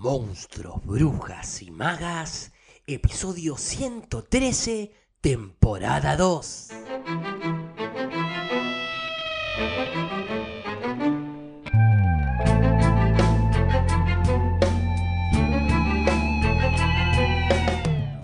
Monstruos, Brujas y Magas, episodio 113, temporada 2.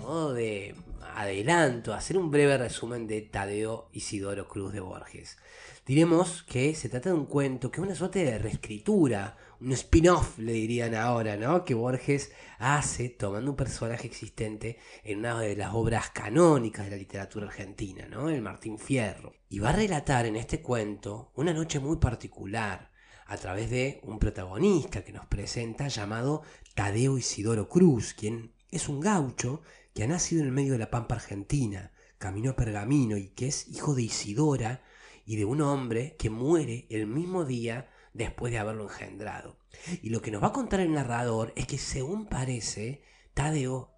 Modo de adelanto, hacer un breve resumen de Tadeo Isidoro Cruz de Borges. Diremos que se trata de un cuento que es una suerte de reescritura, un spin-off le dirían ahora, ¿no? Que Borges hace tomando un personaje existente en una de las obras canónicas de la literatura argentina, ¿no? El Martín Fierro. Y va a relatar en este cuento una noche muy particular a través de un protagonista que nos presenta llamado Tadeo Isidoro Cruz, quien es un gaucho que ha nacido en el medio de la pampa argentina, caminó a Pergamino y que es hijo de Isidora y de un hombre que muere el mismo día después de haberlo engendrado. Y lo que nos va a contar el narrador es que según parece, Tadeo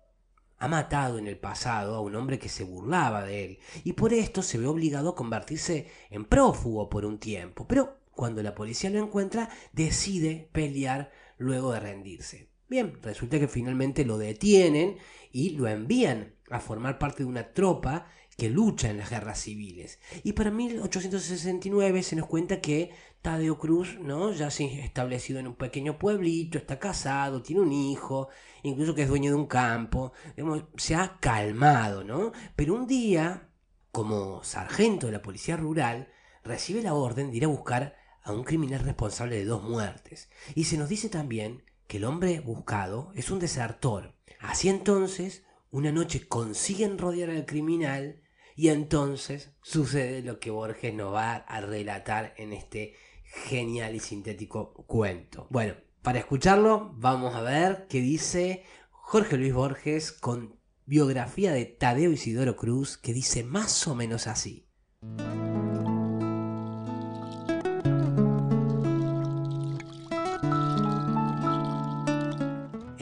ha matado en el pasado a un hombre que se burlaba de él y por esto se ve obligado a convertirse en prófugo por un tiempo. Pero cuando la policía lo encuentra, decide pelear luego de rendirse. Bien, resulta que finalmente lo detienen y lo envían a formar parte de una tropa que lucha en las guerras civiles. Y para 1869 se nos cuenta que Tadeo Cruz, ¿no? Ya se establecido en un pequeño pueblito, está casado, tiene un hijo, incluso que es dueño de un campo, se ha calmado, ¿no? Pero un día, como sargento de la policía rural, recibe la orden de ir a buscar a un criminal responsable de dos muertes. Y se nos dice también que el hombre buscado es un desertor. Así entonces, una noche consiguen rodear al criminal y entonces sucede lo que Borges nos va a relatar en este genial y sintético cuento. Bueno, para escucharlo vamos a ver qué dice Jorge Luis Borges con biografía de Tadeo Isidoro Cruz que dice más o menos así.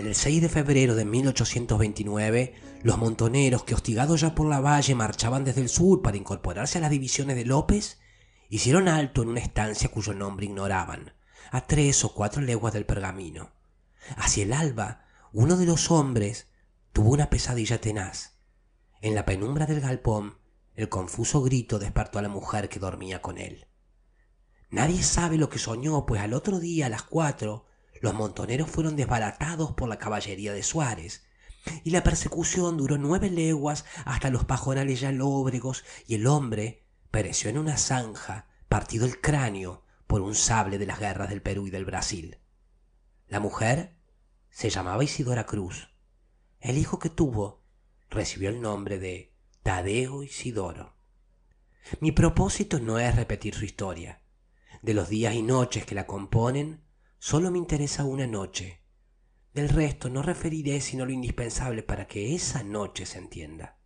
El 6 de febrero de 1829, los montoneros que hostigados ya por la valle marchaban desde el sur para incorporarse a las divisiones de López, hicieron alto en una estancia cuyo nombre ignoraban, a tres o cuatro leguas del pergamino. Hacia el alba, uno de los hombres tuvo una pesadilla tenaz. En la penumbra del galpón, el confuso grito despertó a la mujer que dormía con él. Nadie sabe lo que soñó, pues al otro día a las cuatro los montoneros fueron desbaratados por la caballería de Suárez, y la persecución duró nueve leguas hasta los pajonales ya lóbregos, y el hombre pereció en una zanja, partido el cráneo por un sable de las guerras del Perú y del Brasil. La mujer se llamaba Isidora Cruz. El hijo que tuvo recibió el nombre de Tadeo Isidoro. Mi propósito no es repetir su historia. De los días y noches que la componen, Solo me interesa una noche. Del resto no referiré sino lo indispensable para que esa noche se entienda.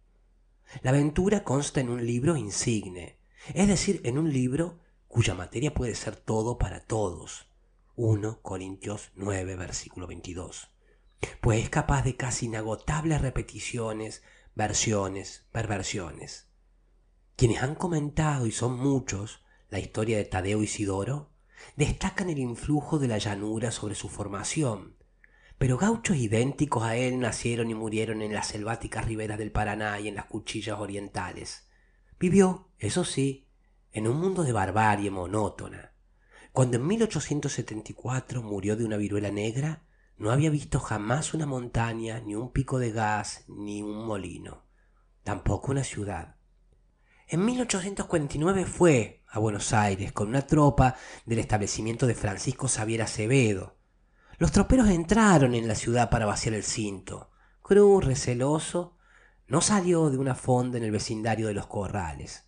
La aventura consta en un libro insigne, es decir, en un libro cuya materia puede ser todo para todos. 1 Corintios 9, versículo 22. Pues es capaz de casi inagotables repeticiones, versiones, perversiones. Quienes han comentado, y son muchos, la historia de Tadeo Isidoro, destacan el influjo de la llanura sobre su formación. Pero gauchos idénticos a él nacieron y murieron en las selváticas riberas del Paraná y en las cuchillas orientales. Vivió, eso sí, en un mundo de barbarie monótona. Cuando en 1874 murió de una viruela negra, no había visto jamás una montaña, ni un pico de gas, ni un molino, tampoco una ciudad. En 1849 fue a Buenos Aires con una tropa del establecimiento de Francisco Xavier Acevedo. Los troperos entraron en la ciudad para vaciar el cinto. Cruz, receloso, no salió de una fonda en el vecindario de los corrales.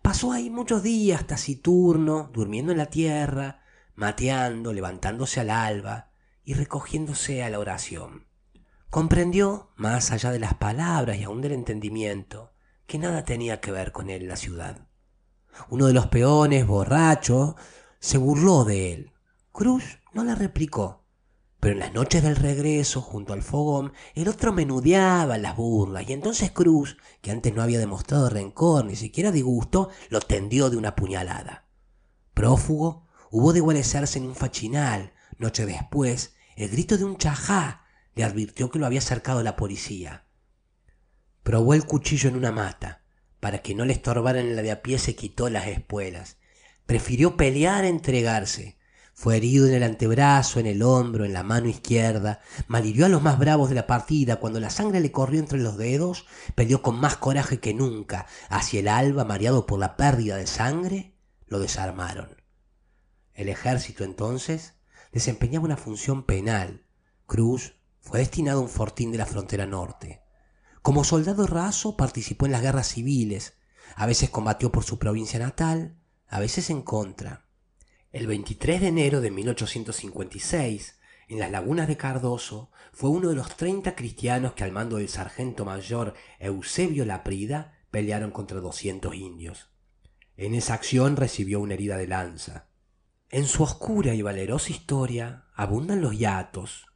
Pasó ahí muchos días taciturno, durmiendo en la tierra, mateando, levantándose al alba y recogiéndose a la oración. Comprendió, más allá de las palabras y aun del entendimiento, que nada tenía que ver con él la ciudad. Uno de los peones, borracho, se burló de él. Cruz no le replicó, pero en las noches del regreso, junto al fogón, el otro menudeaba las burlas, y entonces Cruz, que antes no había demostrado rencor ni siquiera disgusto, lo tendió de una puñalada. Prófugo, hubo de guarecerse en un fachinal, noche después, el grito de un chajá le advirtió que lo había cercado la policía. Probó el cuchillo en una mata. Para que no le estorbaran en la de a pie se quitó las espuelas. Prefirió pelear a entregarse. Fue herido en el antebrazo, en el hombro, en la mano izquierda. Malhirió a los más bravos de la partida. Cuando la sangre le corrió entre los dedos, peleó con más coraje que nunca. Hacia el alba, mareado por la pérdida de sangre, lo desarmaron. El ejército entonces desempeñaba una función penal. Cruz fue destinado a un fortín de la frontera norte. Como soldado raso participó en las guerras civiles. A veces combatió por su provincia natal, a veces en contra. El 23 de enero de 1856, en las lagunas de Cardoso, fue uno de los 30 cristianos que al mando del sargento mayor Eusebio Laprida pelearon contra 200 indios. En esa acción recibió una herida de lanza. En su oscura y valerosa historia abundan los hiatos.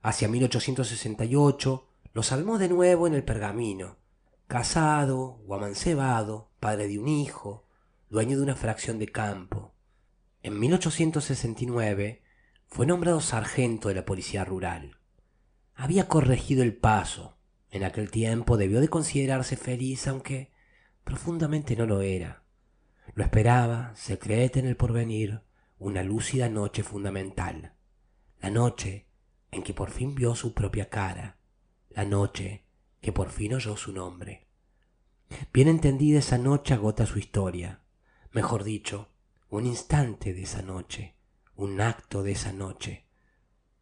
Hacia 1868 lo salmó de nuevo en el pergamino. Casado o amancebado, padre de un hijo, dueño de una fracción de campo. En 1869 fue nombrado sargento de la Policía Rural. Había corregido el paso. En aquel tiempo debió de considerarse feliz, aunque profundamente no lo era. Lo esperaba, secreta en el porvenir, una lúcida noche fundamental. La noche en que por fin vio su propia cara. La noche que por fin oyó su nombre. Bien entendida esa noche agota su historia. Mejor dicho, un instante de esa noche, un acto de esa noche,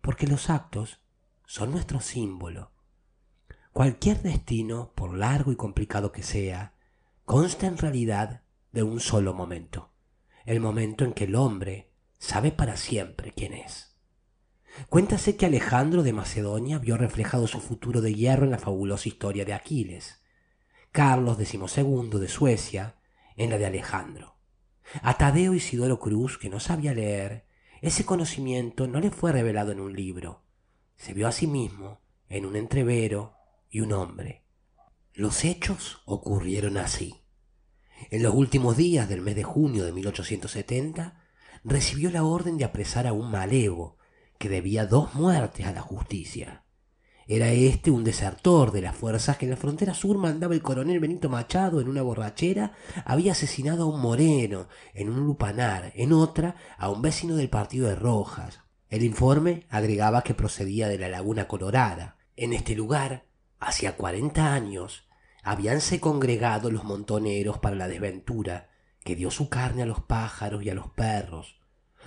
porque los actos son nuestro símbolo. Cualquier destino, por largo y complicado que sea, consta en realidad de un solo momento, el momento en que el hombre sabe para siempre quién es. Cuéntase que Alejandro de Macedonia vio reflejado su futuro de hierro en la fabulosa historia de Aquiles, Carlos XII de Suecia en la de Alejandro. A Tadeo Isidoro Cruz, que no sabía leer, ese conocimiento no le fue revelado en un libro. Se vio a sí mismo en un entrevero y un hombre. Los hechos ocurrieron así. En los últimos días del mes de junio de 1870, recibió la orden de apresar a un malevo que debía dos muertes a la justicia. Era este un desertor de las fuerzas que en la frontera sur mandaba el coronel Benito Machado en una borrachera, había asesinado a un moreno en un lupanar, en otra a un vecino del partido de Rojas. El informe agregaba que procedía de la Laguna Colorada. En este lugar, hacía cuarenta años, habíanse congregado los montoneros para la desventura, que dio su carne a los pájaros y a los perros.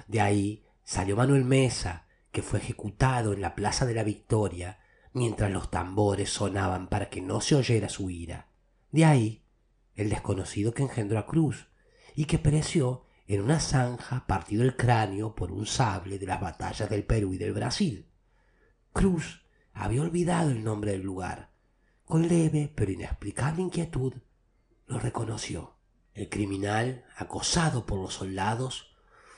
De ahí salió Manuel Mesa, que fue ejecutado en la Plaza de la Victoria, mientras los tambores sonaban para que no se oyera su ira. De ahí el desconocido que engendró a Cruz y que pereció en una zanja partido el cráneo por un sable de las batallas del Perú y del Brasil. Cruz había olvidado el nombre del lugar. Con leve pero inexplicable inquietud lo reconoció. El criminal, acosado por los soldados,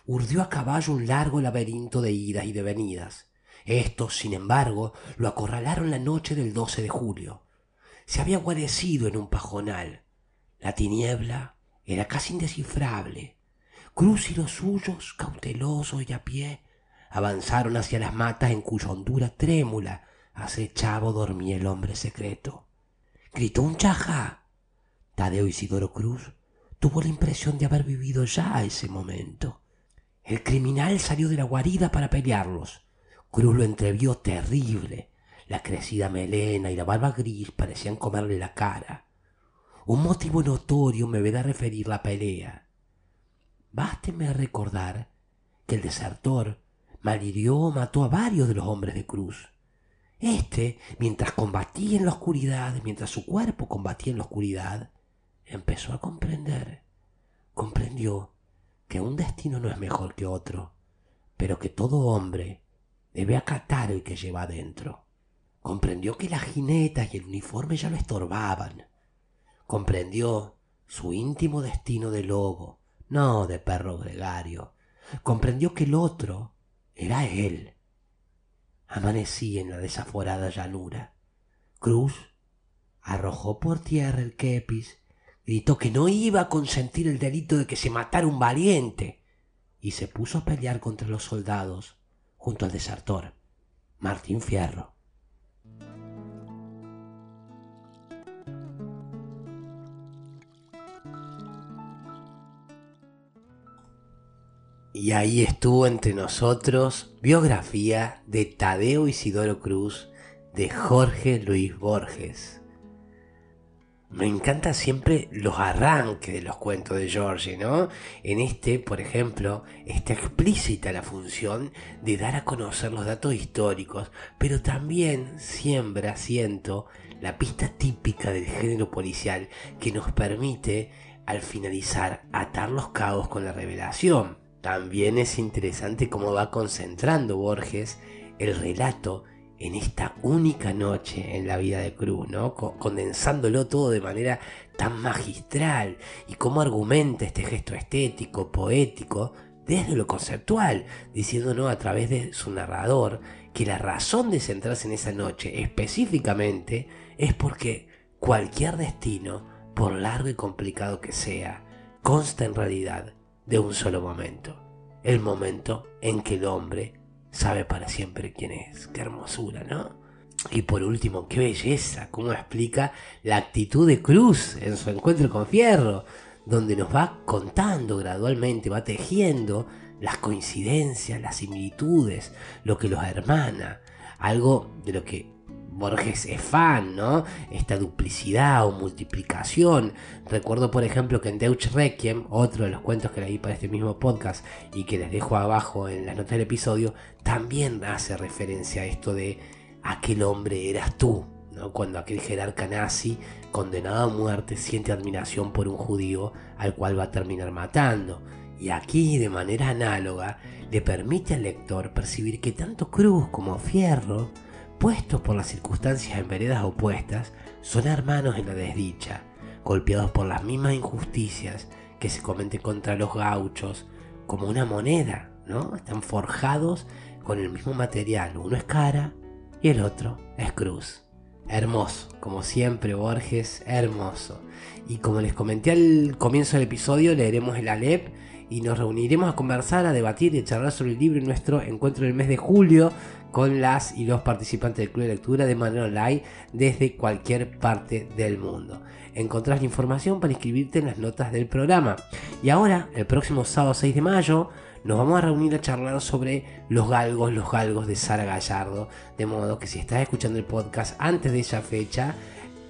urdió a caballo un largo laberinto de idas y de venidas. Estos, sin embargo, lo acorralaron la noche del 12 de julio. Se había guarecido en un pajonal. La tiniebla era casi indescifrable. Cruz y los suyos, cautelosos y a pie, avanzaron hacia las matas en cuya hondura trémula acechaba o dormía el hombre secreto. Gritó un chaja. Tadeo Isidoro Cruz tuvo la impresión de haber vivido ya ese momento. El criminal salió de la guarida para pelearlos. Cruz lo entrevió terrible. La crecida melena y la barba gris parecían comerle la cara. Un motivo notorio me verá referir la pelea. Básteme recordar que el desertor malhirió o mató a varios de los hombres de Cruz. Este, mientras combatía en la oscuridad, mientras su cuerpo combatía en la oscuridad, empezó a comprender. Comprendió que un destino no es mejor que otro, pero que todo hombre debe acatar el que lleva adentro. Comprendió que las jinetas y el uniforme ya lo estorbaban. Comprendió su íntimo destino de lobo, no de perro gregario. Comprendió que el otro era él. Amanecí en la desaforada llanura. Cruz arrojó por tierra el kepis, gritó que no iba a consentir el delito de que se matara un valiente y se puso a pelear contra los soldados junto al desertor. Martín Fierro. Y ahí estuvo entre nosotros biografía de Tadeo Isidoro Cruz de Jorge Luis Borges. Me encanta siempre los arranques de los cuentos de George, ¿no? En este, por ejemplo, está explícita la función de dar a conocer los datos históricos, pero también siembra, siento, la pista típica del género policial que nos permite, al finalizar, atar los cabos con la revelación. También es interesante cómo va concentrando Borges el relato en esta única noche en la vida de Cruz, ¿no? condensándolo todo de manera tan magistral y cómo argumenta este gesto estético, poético, desde lo conceptual, diciéndonos a través de su narrador que la razón de centrarse en esa noche específicamente es porque cualquier destino, por largo y complicado que sea, consta en realidad de un solo momento. El momento en que el hombre sabe para siempre quién es. Qué hermosura, ¿no? Y por último, qué belleza, cómo explica la actitud de Cruz en su encuentro con Fierro, donde nos va contando gradualmente, va tejiendo las coincidencias, las similitudes, lo que los hermana, algo de lo que Borges es fan, ¿no? Esta duplicidad o multiplicación. Recuerdo, por ejemplo, que en Deutsch Requiem, otro de los cuentos que leí para este mismo podcast y que les dejo abajo en las notas del episodio, también hace referencia a esto de aquel hombre eras tú, ¿no? Cuando aquel jerarca nazi, condenado a muerte, siente admiración por un judío al cual va a terminar matando. Y aquí, de manera análoga, le permite al lector percibir que tanto Cruz como Fierro puestos por las circunstancias en veredas opuestas, son hermanos en la desdicha, golpeados por las mismas injusticias que se cometen contra los gauchos, como una moneda, ¿no? Están forjados con el mismo material, uno es cara y el otro es cruz. Hermoso, como siempre Borges, hermoso. Y como les comenté al comienzo del episodio, leeremos el Alep y nos reuniremos a conversar, a debatir y a charlar sobre el libro en nuestro encuentro del mes de julio con las y los participantes del club de lectura de manera online desde cualquier parte del mundo. Encontrás la información para inscribirte en las notas del programa. Y ahora, el próximo sábado 6 de mayo, nos vamos a reunir a charlar sobre los galgos, los galgos de Sara Gallardo. De modo que si estás escuchando el podcast antes de esa fecha,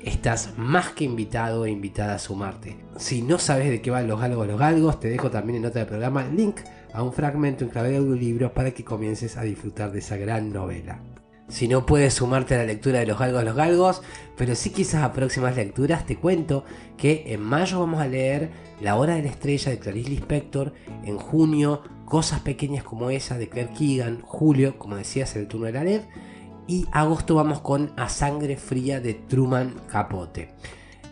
estás más que invitado e invitada a sumarte. Si no sabes de qué van los galgos, los galgos, te dejo también en nota del programa el link a un fragmento en clave de audiolibro para que comiences a disfrutar de esa gran novela. Si no puedes sumarte a la lectura de Los Galgos los Galgos, pero sí quizás a próximas lecturas, te cuento que en mayo vamos a leer La Hora de la Estrella de Clarice Lispector, en junio Cosas Pequeñas como esa de Claire Keegan, julio, como decías, el turno de la LED, y agosto vamos con A Sangre Fría de Truman Capote.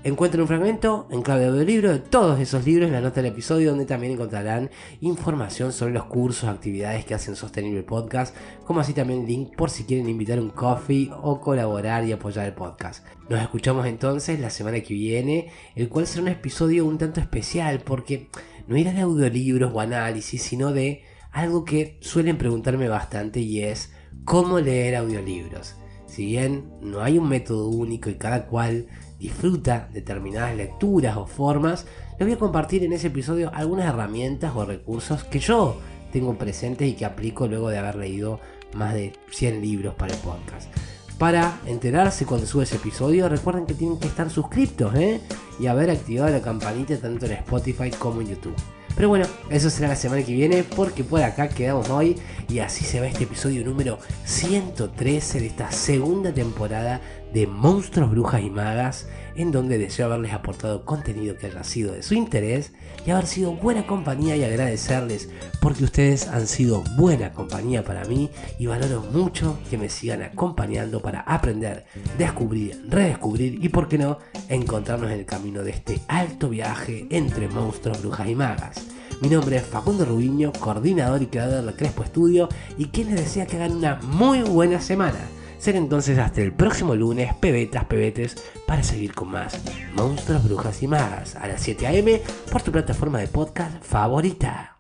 Encuentren un fragmento en clave de libro de todos esos libros en la nota del episodio donde también encontrarán información sobre los cursos, actividades que hacen sostenible el podcast, como así también link por si quieren invitar un coffee o colaborar y apoyar el podcast. Nos escuchamos entonces la semana que viene, el cual será un episodio un tanto especial porque no irá de audiolibros o análisis, sino de algo que suelen preguntarme bastante y es cómo leer audiolibros. Si bien no hay un método único y cada cual disfruta determinadas lecturas o formas, les voy a compartir en ese episodio algunas herramientas o recursos que yo tengo presentes y que aplico luego de haber leído más de 100 libros para el podcast. Para enterarse cuando sube ese episodio, recuerden que tienen que estar suscriptos ¿eh? y haber activado la campanita tanto en Spotify como en YouTube. Pero bueno, eso será la semana que viene porque por acá quedamos hoy y así se va este episodio número 113 de esta segunda temporada de Monstruos, Brujas y Magas, en donde deseo haberles aportado contenido que haya sido de su interés y haber sido buena compañía y agradecerles porque ustedes han sido buena compañía para mí y valoro mucho que me sigan acompañando para aprender, descubrir, redescubrir y por qué no encontrarnos en el camino de este alto viaje entre monstruos, brujas y magas. Mi nombre es Facundo Rubiño, coordinador y creador del Crespo Estudio y quien les desea que hagan una muy buena semana. Ser entonces hasta el próximo lunes, pebetas, pebetes, para seguir con más Monstruos, Brujas y Magas a las 7 am por tu plataforma de podcast favorita.